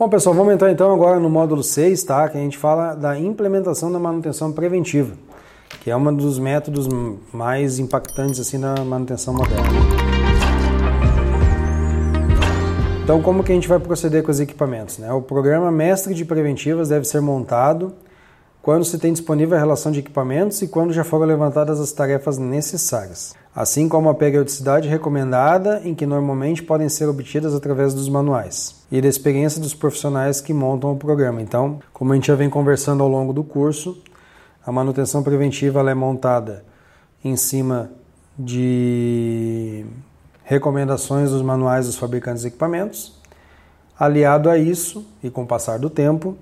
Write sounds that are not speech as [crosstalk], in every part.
Bom, pessoal, vamos entrar então agora no módulo 6, tá? Que a gente fala da implementação da manutenção preventiva, que é um dos métodos mais impactantes assim da manutenção moderna. Então, como que a gente vai proceder com os equipamentos? Né? O programa Mestre de Preventivas deve ser montado quando se tem disponível a relação de equipamentos e quando já foram levantadas as tarefas necessárias, assim como a periodicidade recomendada, em que normalmente podem ser obtidas através dos manuais, e da experiência dos profissionais que montam o programa. Então, como a gente já vem conversando ao longo do curso, a manutenção preventiva é montada em cima de recomendações dos manuais dos fabricantes de equipamentos. Aliado a isso, e com o passar do tempo,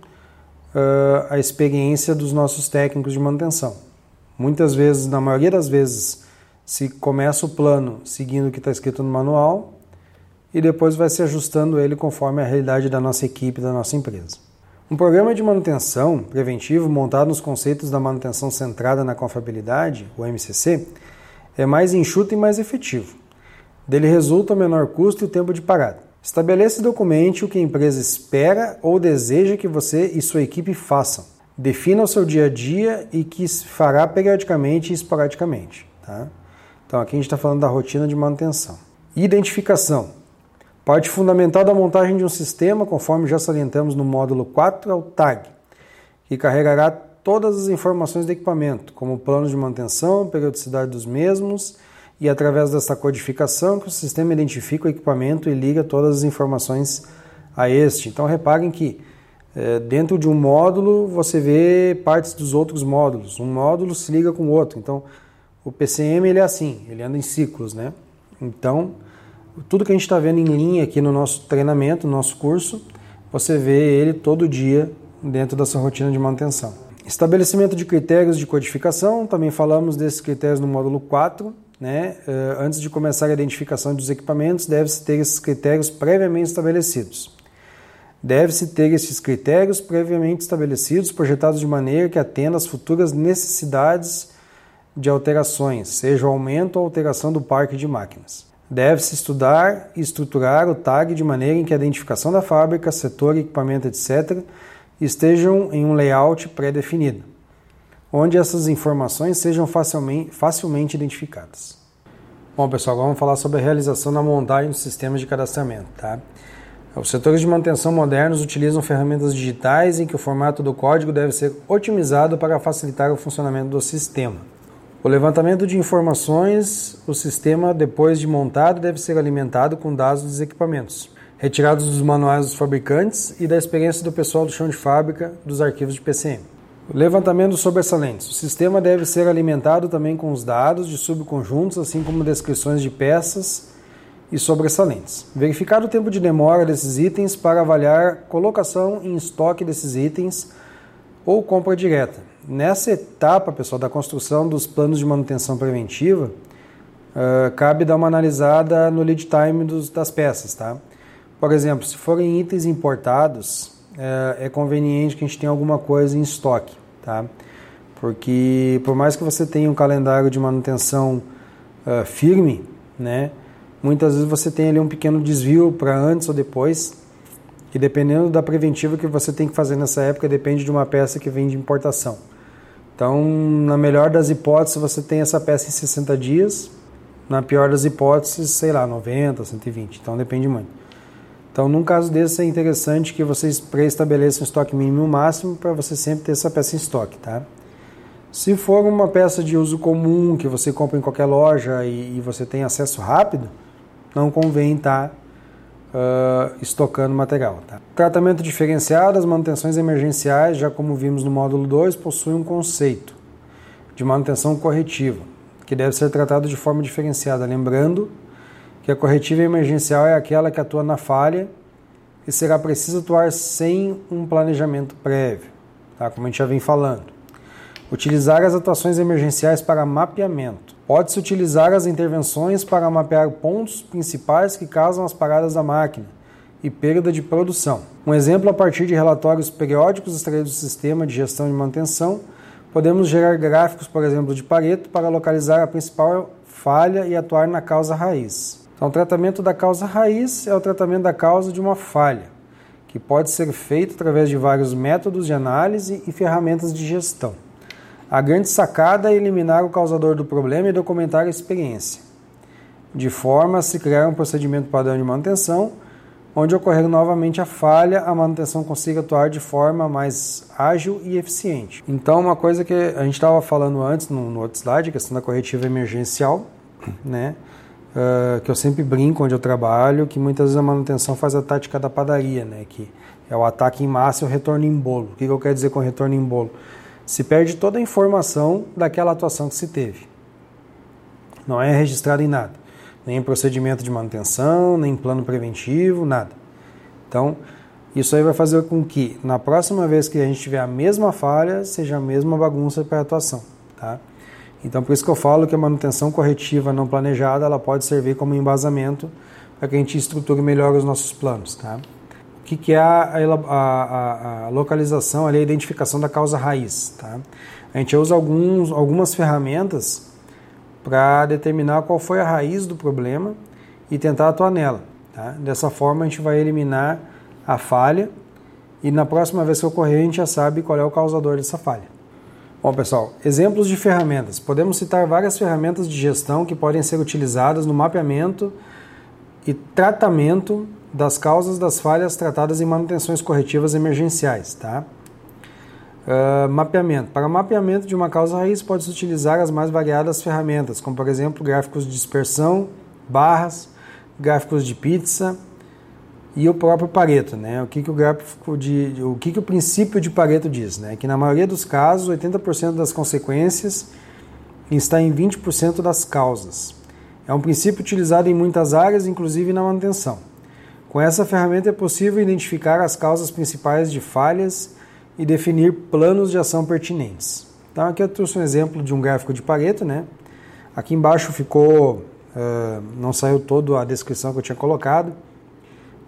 a experiência dos nossos técnicos de manutenção. Muitas vezes, na maioria das vezes, se começa o plano seguindo o que está escrito no manual e depois vai se ajustando ele conforme a realidade da nossa equipe, da nossa empresa. Um programa de manutenção preventivo montado nos conceitos da manutenção centrada na confiabilidade, o MCC, é mais enxuto e mais efetivo. Dele resulta o menor custo e o tempo de parada. Estabeleça e documente o que a empresa espera ou deseja que você e sua equipe façam. Defina o seu dia a dia e que fará periodicamente e esporadicamente. Tá? Então aqui a gente está falando da rotina de manutenção. Identificação. Parte fundamental da montagem de um sistema, conforme já salientamos no módulo 4, é o TAG, que carregará todas as informações do equipamento, como plano de manutenção, periodicidade dos mesmos e através dessa codificação que o sistema identifica o equipamento e liga todas as informações a este. Então reparem que é, dentro de um módulo você vê partes dos outros módulos. Um módulo se liga com o outro. Então o PCM ele é assim, ele anda em ciclos, né? Então tudo que a gente está vendo em linha aqui no nosso treinamento, no nosso curso, você vê ele todo dia dentro dessa rotina de manutenção. Estabelecimento de critérios de codificação, também falamos desses critérios no módulo 4 né, eh, antes de começar a identificação dos equipamentos, deve-se ter esses critérios previamente estabelecidos. Deve-se ter esses critérios previamente estabelecidos, projetados de maneira que atenda às futuras necessidades de alterações, seja o aumento ou alteração do parque de máquinas. Deve-se estudar e estruturar o TAG de maneira em que a identificação da fábrica, setor, equipamento, etc., estejam em um layout pré-definido onde essas informações sejam facilmente, facilmente identificadas. Bom, pessoal, agora vamos falar sobre a realização da montagem dos sistemas de cadastramento. Tá? Os setores de manutenção modernos utilizam ferramentas digitais em que o formato do código deve ser otimizado para facilitar o funcionamento do sistema. O levantamento de informações, o sistema, depois de montado, deve ser alimentado com dados dos equipamentos, retirados dos manuais dos fabricantes e da experiência do pessoal do chão de fábrica dos arquivos de PCM. Levantamento sobressalentes. O sistema deve ser alimentado também com os dados de subconjuntos, assim como descrições de peças e sobressalentes. Verificar o tempo de demora desses itens para avaliar colocação em estoque desses itens ou compra direta. Nessa etapa, pessoal, da construção dos planos de manutenção preventiva, uh, cabe dar uma analisada no lead time dos, das peças, tá? Por exemplo, se forem itens importados, é, é conveniente que a gente tenha alguma coisa em estoque, tá? Porque por mais que você tenha um calendário de manutenção uh, firme, né? Muitas vezes você tem ali um pequeno desvio para antes ou depois, e dependendo da preventiva que você tem que fazer nessa época, depende de uma peça que vem de importação. Então, na melhor das hipóteses, você tem essa peça em 60 dias, na pior das hipóteses, sei lá, 90, 120. Então depende muito. Então, num caso desse, é interessante que vocês pré-estabeleçam estoque mínimo e máximo para você sempre ter essa peça em estoque, tá? Se for uma peça de uso comum que você compra em qualquer loja e, e você tem acesso rápido, não convém estar tá, uh, estocando material. Tá? Tratamento diferenciado, as manutenções emergenciais, já como vimos no módulo 2, possuem um conceito de manutenção corretiva, que deve ser tratado de forma diferenciada, lembrando que a corretiva emergencial é aquela que atua na falha e será preciso atuar sem um planejamento prévio, tá? como a gente já vem falando. Utilizar as atuações emergenciais para mapeamento. Pode-se utilizar as intervenções para mapear pontos principais que causam as paradas da máquina e perda de produção. Um exemplo a partir de relatórios periódicos extraídos do sistema de gestão de manutenção, podemos gerar gráficos, por exemplo, de Pareto para localizar a principal falha e atuar na causa raiz. Então, o tratamento da causa raiz é o tratamento da causa de uma falha. que pode ser feito através de vários métodos de análise e ferramentas de gestão. A grande sacada é eliminar o causador do problema e documentar a experiência, de forma a se criar um procedimento padrão de manutenção, onde ocorrer novamente a falha, a manutenção consiga atuar de forma mais ágil e eficiente. Então, uma coisa que a gente estava falando antes no, no outro slide, a questão da corretiva emergencial, [clears throat] né? Uh, que eu sempre brinco onde eu trabalho, que muitas vezes a manutenção faz a tática da padaria, né? Que é o ataque em massa e o retorno em bolo. O que eu quero dizer com retorno em bolo? Se perde toda a informação daquela atuação que se teve. Não é registrado em nada. Nem em procedimento de manutenção, nem em plano preventivo, nada. Então, isso aí vai fazer com que, na próxima vez que a gente tiver a mesma falha, seja a mesma bagunça para a atuação, tá? Então, por isso que eu falo que a manutenção corretiva não planejada ela pode servir como embasamento para que a gente estruture melhor os nossos planos. Tá? Que, que é a, a, a, localização, ali, a identificação da causa raiz? Tá? A gente usa alguns, algumas ferramentas para determinar qual foi a raiz do problema e tentar atuar nela. Tá? Dessa forma, a gente vai eliminar a falha e na próxima vez que ocorrer, a gente já sabe qual é o causador dessa falha. Bom, pessoal, exemplos de ferramentas. Podemos citar várias ferramentas de gestão que podem ser utilizadas no mapeamento e tratamento das causas das falhas tratadas em manutenções corretivas emergenciais. Tá? Uh, mapeamento. Para mapeamento de uma causa raiz, pode-se utilizar as mais variadas ferramentas, como por exemplo gráficos de dispersão, barras, gráficos de pizza, e o próprio Pareto, né? O que, que o gráfico de, o que, que o princípio de Pareto diz, né? Que na maioria dos casos, 80% das consequências está em 20% das causas. É um princípio utilizado em muitas áreas, inclusive na manutenção. Com essa ferramenta é possível identificar as causas principais de falhas e definir planos de ação pertinentes. Então aqui eu trouxe um exemplo de um gráfico de Pareto, né? Aqui embaixo ficou, uh, não saiu toda a descrição que eu tinha colocado,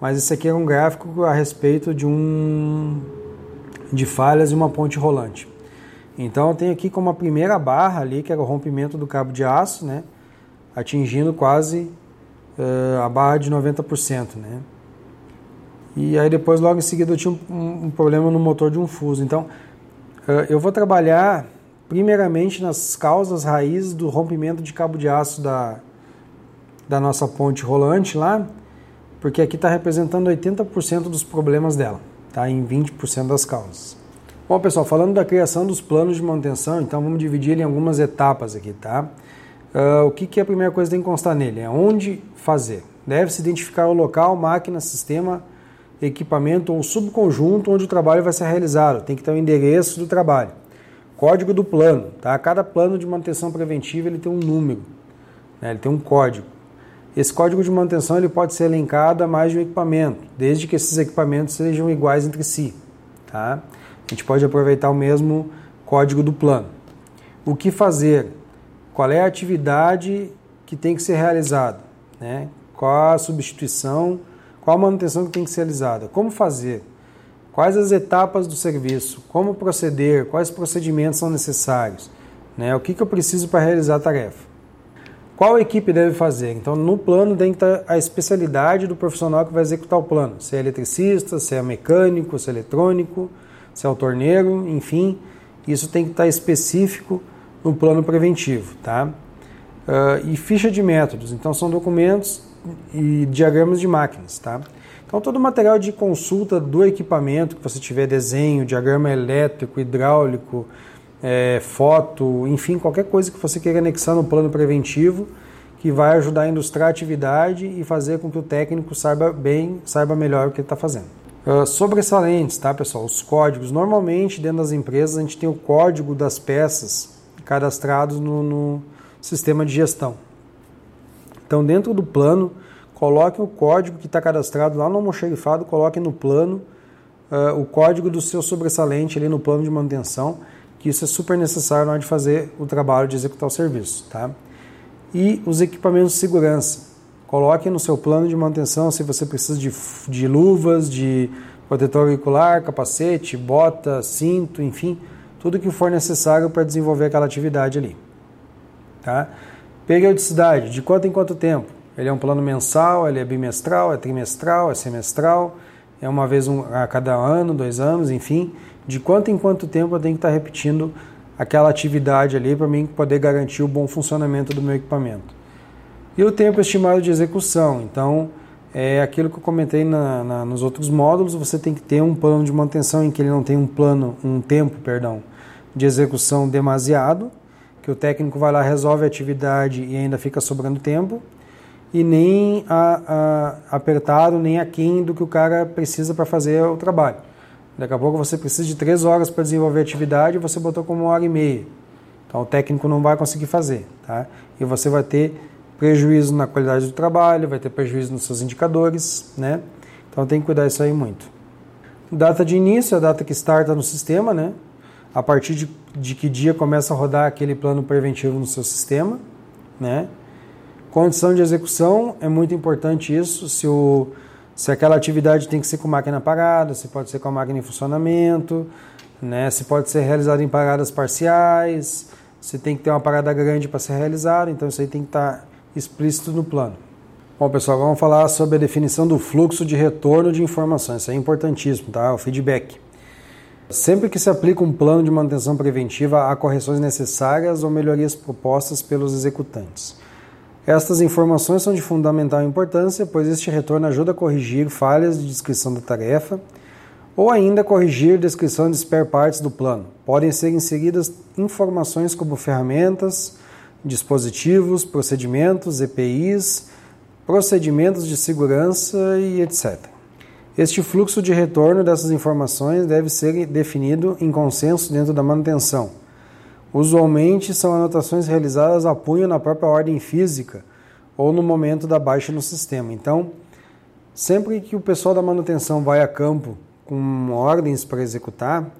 mas esse aqui é um gráfico a respeito de um de falhas e uma ponte rolante. Então eu tenho aqui como a primeira barra ali, que era o rompimento do cabo de aço, né, atingindo quase uh, a barra de 90%, né. E aí depois logo em seguida eu tinha um, um problema no motor de um fuso. Então uh, eu vou trabalhar primeiramente nas causas raízes do rompimento de cabo de aço da, da nossa ponte rolante lá, porque aqui está representando 80% dos problemas dela, tá? em 20% das causas. Bom, pessoal, falando da criação dos planos de manutenção, então vamos dividir ele em algumas etapas aqui, tá? Uh, o que, que é a primeira coisa que tem que constar nele? É onde fazer. Deve-se identificar o local, máquina, sistema, equipamento ou subconjunto onde o trabalho vai ser realizado. Tem que ter o endereço do trabalho. Código do plano, tá? Cada plano de manutenção preventiva ele tem um número, né? ele tem um código. Esse código de manutenção ele pode ser linkado a mais de um equipamento, desde que esses equipamentos sejam iguais entre si. Tá? A gente pode aproveitar o mesmo código do plano. O que fazer? Qual é a atividade que tem que ser realizada? Né? Qual a substituição? Qual a manutenção que tem que ser realizada? Como fazer? Quais as etapas do serviço? Como proceder? Quais procedimentos são necessários? Né? O que, que eu preciso para realizar a tarefa? Qual equipe deve fazer? Então, no plano tem que estar a especialidade do profissional que vai executar o plano. Se é eletricista, se é mecânico, se é eletrônico, se é o torneiro, enfim, isso tem que estar específico no plano preventivo, tá? Uh, e ficha de métodos, então são documentos e diagramas de máquinas, tá? Então todo o material de consulta do equipamento que você tiver desenho, diagrama elétrico, hidráulico, é, foto, enfim, qualquer coisa que você queira anexar no plano preventivo que vai ajudar a ilustrar a atividade e fazer com que o técnico saiba bem, saiba melhor o que ele está fazendo. Uh, sobressalentes, tá pessoal? Os códigos. Normalmente dentro das empresas a gente tem o código das peças cadastrados no, no sistema de gestão. Então dentro do plano, coloque o código que está cadastrado lá no almoxerifado, coloque no plano uh, o código do seu sobressalente ali no plano de manutenção que isso é super necessário na hora de fazer o trabalho de executar o serviço. Tá? E os equipamentos de segurança. Coloque no seu plano de manutenção se você precisa de, de luvas, de protetor auricular, capacete, bota, cinto, enfim, tudo que for necessário para desenvolver aquela atividade ali. Tá? Periodicidade, de quanto em quanto tempo? Ele é um plano mensal, ele é bimestral, é trimestral, é semestral, é uma vez a cada ano, dois anos, enfim, de quanto em quanto tempo eu tenho que estar repetindo aquela atividade ali para mim poder garantir o bom funcionamento do meu equipamento. E o tempo estimado de execução, então é aquilo que eu comentei na, na, nos outros módulos, você tem que ter um plano de manutenção em que ele não tem um plano, um tempo, perdão, de execução demasiado, que o técnico vai lá, resolve a atividade e ainda fica sobrando tempo, e nem a, a, apertado, nem aquém do que o cara precisa para fazer o trabalho. Daqui a pouco você precisa de três horas para desenvolver a atividade e você botou como uma hora e meia. Então o técnico não vai conseguir fazer. Tá? E você vai ter prejuízo na qualidade do trabalho, vai ter prejuízo nos seus indicadores. Né? Então tem que cuidar disso aí muito. Data de início, a data que starta no sistema, né? a partir de, de que dia começa a rodar aquele plano preventivo no seu sistema. Né? Condição de execução, é muito importante isso. Se, o, se aquela atividade tem que ser com máquina parada, se pode ser com a máquina em funcionamento, né? se pode ser realizado em paradas parciais, se tem que ter uma parada grande para ser realizado, então isso aí tem que estar tá explícito no plano. Bom, pessoal, vamos falar sobre a definição do fluxo de retorno de informações. Isso é importantíssimo, tá? O feedback. Sempre que se aplica um plano de manutenção preventiva, há correções necessárias ou melhorias propostas pelos executantes. Estas informações são de fundamental importância, pois este retorno ajuda a corrigir falhas de descrição da tarefa ou ainda corrigir descrição de spare parts do plano. Podem ser inseridas informações como ferramentas, dispositivos, procedimentos, EPIs, procedimentos de segurança e etc. Este fluxo de retorno dessas informações deve ser definido em consenso dentro da manutenção Usualmente são anotações realizadas a punho na própria ordem física ou no momento da baixa no sistema. Então, sempre que o pessoal da manutenção vai a campo com ordens para executar,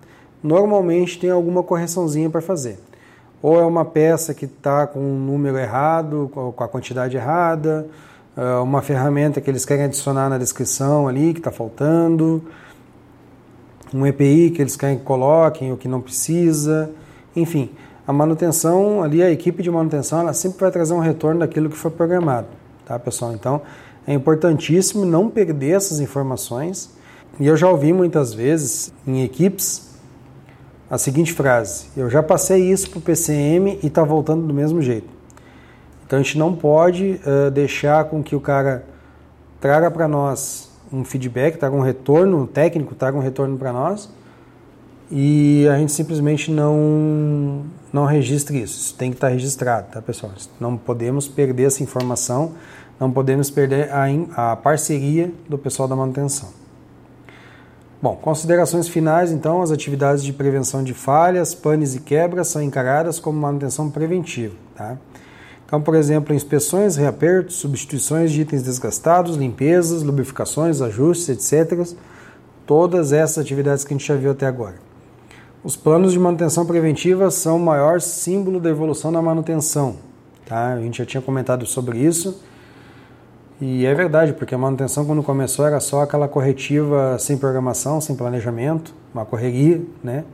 normalmente tem alguma correçãozinha para fazer. Ou é uma peça que está com um número errado, com a quantidade errada, é uma ferramenta que eles querem adicionar na descrição ali, que está faltando, um EPI que eles querem que coloquem, o que não precisa. Enfim, a manutenção ali, a equipe de manutenção, ela sempre vai trazer um retorno daquilo que foi programado, tá, pessoal? Então, é importantíssimo não perder essas informações. E eu já ouvi muitas vezes em equipes a seguinte frase: Eu já passei isso para o PCM e está voltando do mesmo jeito. Então a gente não pode uh, deixar com que o cara traga para nós um feedback, traga um retorno técnico, traga um retorno para nós e a gente simplesmente não, não registre isso. Isso tem que estar registrado, tá, pessoal? Não podemos perder essa informação, não podemos perder a, a parceria do pessoal da manutenção. Bom, considerações finais, então, as atividades de prevenção de falhas, panes e quebras são encaradas como manutenção preventiva, tá? Então, por exemplo, inspeções, reapertos, substituições de itens desgastados, limpezas, lubrificações, ajustes, etc. Todas essas atividades que a gente já viu até agora. Os planos de manutenção preventiva são o maior símbolo da evolução da manutenção. Tá? A gente já tinha comentado sobre isso. E é verdade, porque a manutenção quando começou era só aquela corretiva sem programação, sem planejamento, uma correria, né?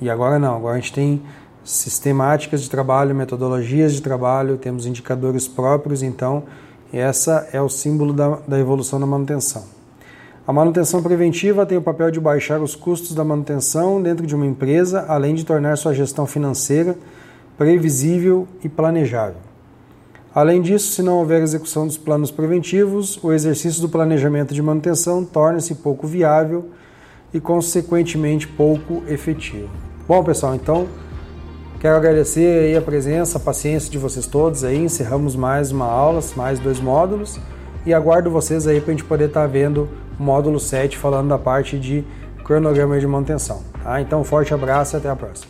E agora não, agora a gente tem sistemáticas de trabalho, metodologias de trabalho, temos indicadores próprios, então essa é o símbolo da, da evolução da manutenção. A manutenção preventiva tem o papel de baixar os custos da manutenção dentro de uma empresa, além de tornar sua gestão financeira previsível e planejável. Além disso, se não houver execução dos planos preventivos, o exercício do planejamento de manutenção torna-se pouco viável e, consequentemente, pouco efetivo. Bom, pessoal, então quero agradecer a presença, a paciência de vocês todos aí. Encerramos mais uma aula, mais dois módulos e aguardo vocês aí para a gente poder estar tá vendo módulo 7 falando da parte de cronograma de manutenção. Tá? Então, forte abraço e até a próxima.